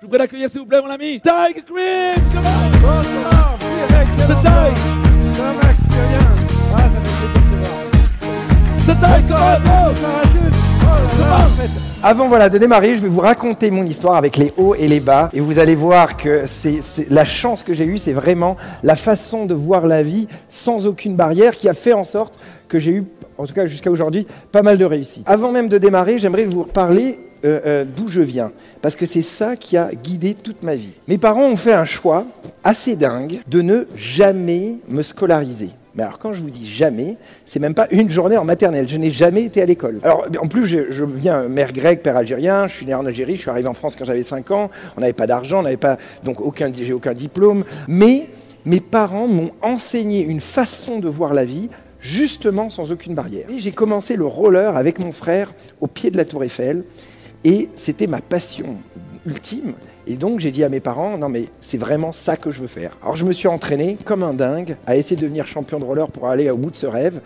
Je voudrais l'accueillir s'il vous plaît mon ami. Tiger Green, come on. Bonsoir, C'est. C'est. Avant voilà, de démarrer, je vais vous raconter mon histoire avec les hauts et les bas. Et vous allez voir que c'est c'est- la chance que j'ai eue, c'est vraiment la façon de voir la vie sans aucune barrière qui a fait en sorte que j'ai eu, en tout cas jusqu'à aujourd'hui, pas mal de réussite. Avant même de démarrer, j'aimerais vous parler euh, euh, d'où je viens. Parce que c'est ça qui a guidé toute ma vie. Mes parents ont fait un choix assez dingue de ne jamais me scolariser. Mais alors quand je vous dis jamais, c'est même pas une journée en maternelle. Je n'ai jamais été à l'école. Alors en plus, je, viens mère grecque, père algérien. Je suis né en Algérie. Je suis arrivé en France quand j'avais 5 ans. On n'avait pas d'argent, on n'avait pas donc aucun, j'ai aucun diplôme. Mais mes parents m'ont enseigné une façon de voir la vie justement sans aucune barrière. Et j'ai commencé le roller avec mon frère au pied de la Tour Eiffel. Et c'était ma passion ultime. Et donc j'ai dit à mes parents, non mais c'est vraiment ça que je veux faire. Alors je me suis entraîné comme un dingue à essayer de devenir champion de roller pour aller au bout de ce rêve.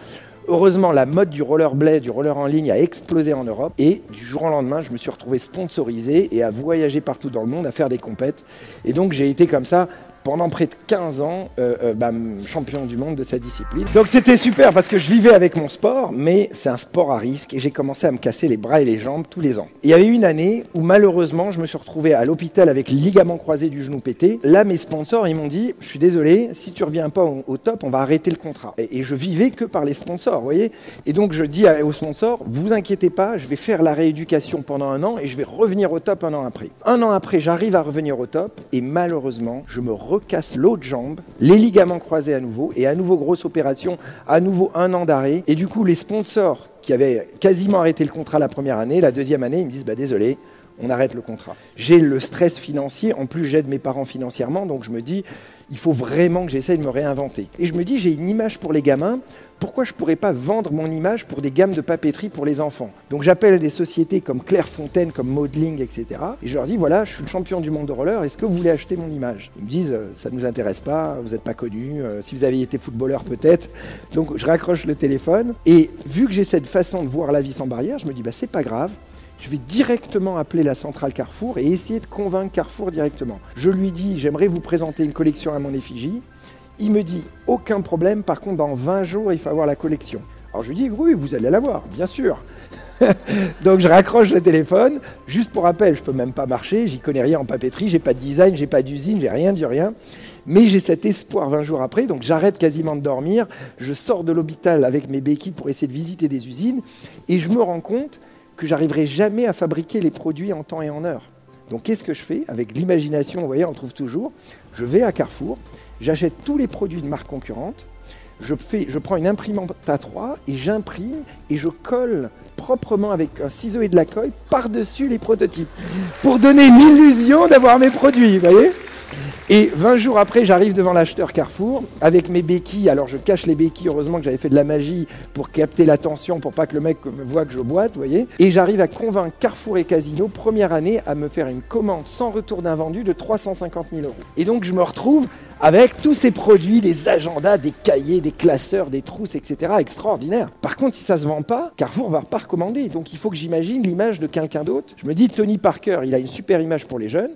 Heureusement, la mode du rollerblade, du roller en ligne a explosé en Europe. Et du jour au lendemain, je me suis retrouvé sponsorisé et à voyager partout dans le monde, à faire des compètes. Et donc j'ai été comme ça pendant près de 15 ans euh, euh, bah, champion du monde de sa discipline. Donc c'était super parce que je vivais avec mon sport, mais c'est un sport à risque et j'ai commencé à me casser les bras et les jambes tous les ans. Il y avait une année où malheureusement je me suis retrouvé à l'hôpital avec le ligament croisé du genou pété. Là mes sponsors ils m'ont dit je suis désolé si tu reviens pas au, top on va arrêter le contrat. Et, et je vivais que par les sponsors, vous voyez. Et donc je dis aux sponsors vous inquiétez pas je vais faire la rééducation pendant un an et je vais revenir au top un an après. Un an après j'arrive à revenir au top et malheureusement je me recasse l'autre jambe, les ligaments croisés à nouveau, et à nouveau grosse opération, à nouveau un an d'arrêt. Et du coup, les sponsors qui avaient quasiment arrêté le contrat la première année, la deuxième année, ils me disent bah, désolé, on arrête le contrat. J'ai le stress financier, en plus j'aide mes parents financièrement, donc je me dis, il faut vraiment que j'essaye de me réinventer. Et je me dis, j'ai une image pour les gamins, pourquoi je ne pourrais pas vendre mon image pour des gammes de papeterie pour les enfants? Donc j'appelle des sociétés comme Clairefontaine, comme Modeling, etc. Et je leur dis, voilà, je suis le champion du monde de roller, est-ce que vous voulez acheter mon image? Ils me disent, euh, ça ne nous intéresse pas, vous n'êtes pas connu, euh, si vous aviez été footballeur peut-être. Donc je raccroche le téléphone, et vu que j'ai cette façon de voir la vie sans barrière, je me dis, bah, c'est pas grave, je vais directement appeler la centrale Carrefour et essayer de convaincre Carrefour directement. Je lui dis, j'aimerais vous présenter une collection à mon effigie. Il me dit, aucun problème, par contre, dans 20 jours, il faut avoir la collection. Alors je lui dis, oui, vous allez l'avoir, bien sûr. Donc je raccroche le téléphone, juste pour rappel, je peux même pas marcher, j'y connais rien en papeterie, j'ai pas de design, j'ai pas d'usine, j'ai rien du rien. Mais j'ai cet espoir 20 jours après, donc j'arrête quasiment de dormir, je sors de l'hôpital avec mes béquilles pour essayer de visiter des usines, et je me rends compte que j'arriverai jamais à fabriquer les produits en temps et en heure. Donc qu'est-ce que je fais Avec l'imagination, vous voyez, on trouve toujours. Je vais à Carrefour, j'achète tous les produits de je, fais, je prends une imprimante A3 et j'imprime et je colle proprement avec un ciseau et de la colle par-dessus les prototypes pour donner l'illusion d'avoir mes produits, vous voyez? Et 20 jours après, j'arrive devant l'acheteur Carrefour avec mes béquilles. Alors je cache les béquilles, heureusement que j'avais fait de la magie pour capter l'attention, pour pas que le mec voit que je boite, vous voyez. Et j'arrive à convaincre Carrefour et Casino, première année, à me faire une commande sans retour d'invendu de 350 000 euros. Et donc je me retrouve avec tous ces produits, des agendas, des cahiers, des classeurs, des trousses, etc. Extraordinaire. Par contre, si ça se vend pas, Carrefour va pas recommander. Donc il faut que j'imagine l'image de quelqu'un d'autre. Je me dis, Tony Parker, il a une super image pour les jeunes.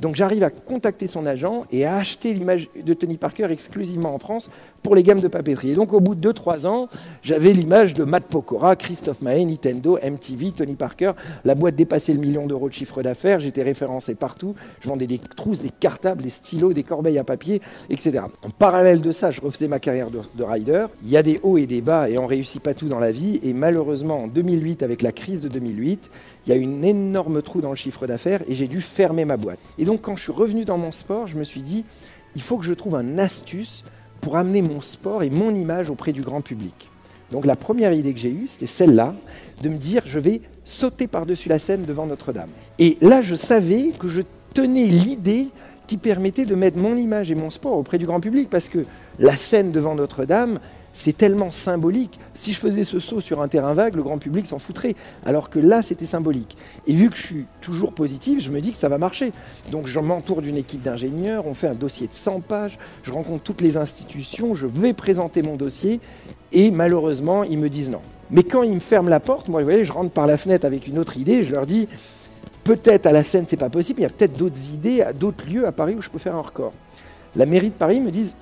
Donc j'arrive à contacter son agent et à acheter l'image de Tony Parker exclusivement en France pour les gammes de papeterie. Et donc au bout de 2-3 ans, j'avais l'image de Matt Pokora, Christophe Mahé, Nintendo, MTV, Tony Parker. La boîte dépassait le million d'euros de chiffre d'affaires, j'étais référencé partout. Je vendais des trousses, des cartables, des stylos, des corbeilles à papier, etc. En parallèle de ça, je refaisais ma carrière de, de rider. Il y a des hauts et des bas et on réussit pas tout dans la vie. Et malheureusement, en 2008, avec la crise de 2008, il y a eu un énorme trou dans le chiffre d'affaires et j'ai dû fermer ma boîte. Et donc quand je suis revenu dans mon sport, je me suis dit, il faut que je trouve un astuce pour amener mon sport et mon image auprès du grand public. Donc la première idée que j'ai eue, c'était celle-là, de me dire, je vais sauter par-dessus la scène devant Notre-Dame. Et là, je savais que je tenais l'idée qui permettait de mettre mon image et mon sport auprès du grand public, parce que la scène devant Notre-Dame, c'est tellement symbolique. Si je faisais ce saut sur un terrain vague, le grand public s'en foutrait. Alors que là, c'était symbolique. Et vu que je suis toujours positif, je me dis que ça va marcher. Donc je m'entoure d'une équipe d'ingénieurs, on fait un dossier de 100 pages, je rencontre toutes les institutions, je vais présenter mon dossier, et malheureusement, ils me disent non. Mais quand ils me ferment la porte, moi, vous voyez, je rentre par la fenêtre avec une autre idée, je leur dis, peut-être à la Seine, c'est pas possible, il y a peut-être d'autres idées, d'autres lieux à Paris où je peux faire un record. La mairie de Paris me dit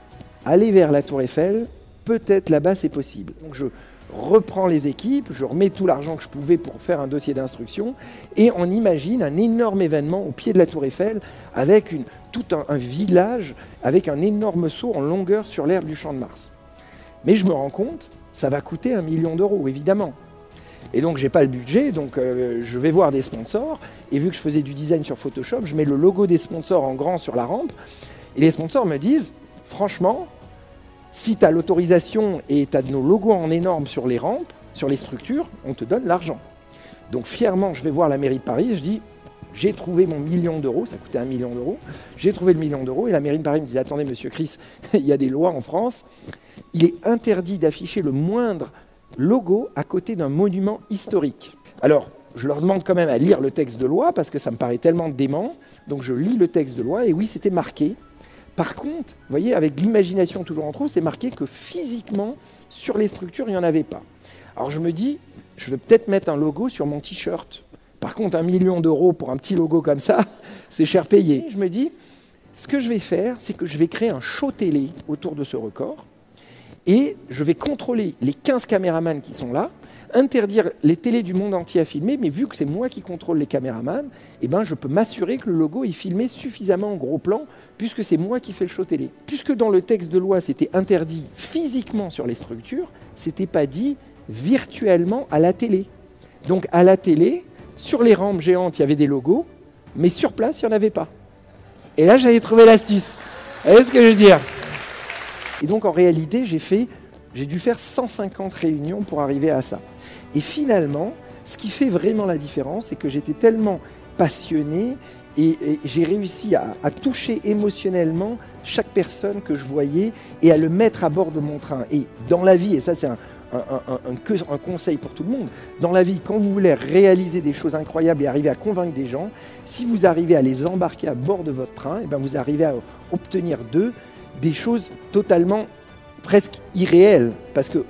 allez vers la Tour Eiffel, peut-être là-bas c'est possible. Donc je reprends les équipes, je remets tout l'argent que je pouvais pour faire un dossier d'instruction, et on imagine un énorme événement au pied de la Tour Eiffel avec tout un, village avec un énorme saut en longueur sur l'herbe du Champ de Mars. Mais je me rends compte, ça va coûter un million d'euros, évidemment. Et donc j'ai pas le budget, donc euh, je vais voir des sponsors, et vu que je faisais du design sur Photoshop, je mets le logo des sponsors en grand sur la rampe, et les sponsors me disent, franchement, si tu as l'autorisation et tu as nos logos en énorme sur les rampes, sur les structures, on te donne l'argent. Donc fièrement, je vais voir la mairie de Paris et je dis, j'ai trouvé mon million d'euros, ça coûtait un million d'euros, j'ai trouvé le million d'euros et la mairie de Paris me dit, attendez monsieur Chris, il y a des lois en France, il est interdit d'afficher le moindre logo à côté d'un monument historique. Alors, je leur demande quand même à lire le texte de loi parce que ça me paraît tellement dément, donc je lis le texte de loi et oui, c'était marqué par contre, vous voyez, avec l'imagination toujours en trop, c'est marqué que physiquement, sur les structures, il n'y en avait pas. Alors je me dis, je vais peut-être mettre un logo sur mon t-shirt. Par contre, un million d'euros pour un petit logo comme ça, c'est cher payé. Je me dis, ce que je vais faire, c'est que je vais créer un show télé autour de ce record et je vais contrôler les 15 caméramans qui sont là interdire les télés du monde entier à filmer, mais vu que c'est moi qui contrôle les caméramans, eh ben, je peux m'assurer que le logo est filmé suffisamment en gros plan, puisque c'est moi qui fais le show télé. Puisque dans le texte de loi, c'était interdit physiquement sur les structures, c'était pas dit virtuellement à la télé. Donc à la télé, sur les rampes géantes, il y avait des logos, mais sur place, il n'y en avait pas. Et là, j'avais trouvé l'astuce. Vous voyez ce que je veux dire? Et donc en réalité, j'ai dû faire 150 réunions pour arriver à ça. Et finalement, ce qui fait vraiment la différence, c'est que j'étais tellement passionné et, j'ai réussi à, toucher émotionnellement chaque personne que je voyais et à le mettre à bord de mon train. Et dans la vie, et ça c'est un, un, conseil pour tout le monde. Dans la vie, quand vous voulez réaliser des choses incroyables et arriver à convaincre des gens, si vous arrivez à les embarquer à bord de votre train, et eh bien vous arrivez à obtenir d'eux des choses totalement presque irréel, parce que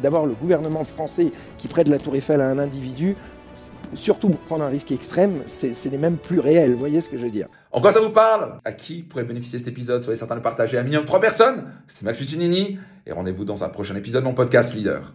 d'avoir le gouvernement français qui prête la tour Eiffel à un individu, surtout pour prendre un risque extrême, c'est même plus réel. Vous voyez ce que je veux dire? En quoi ça vous parle? À qui pourrait bénéficier cet épisode? Soyez certain de partager à minimum 3 personnes. C'était Max Fuccinini et rendez-vous dans un prochain épisode de mon podcast Leader.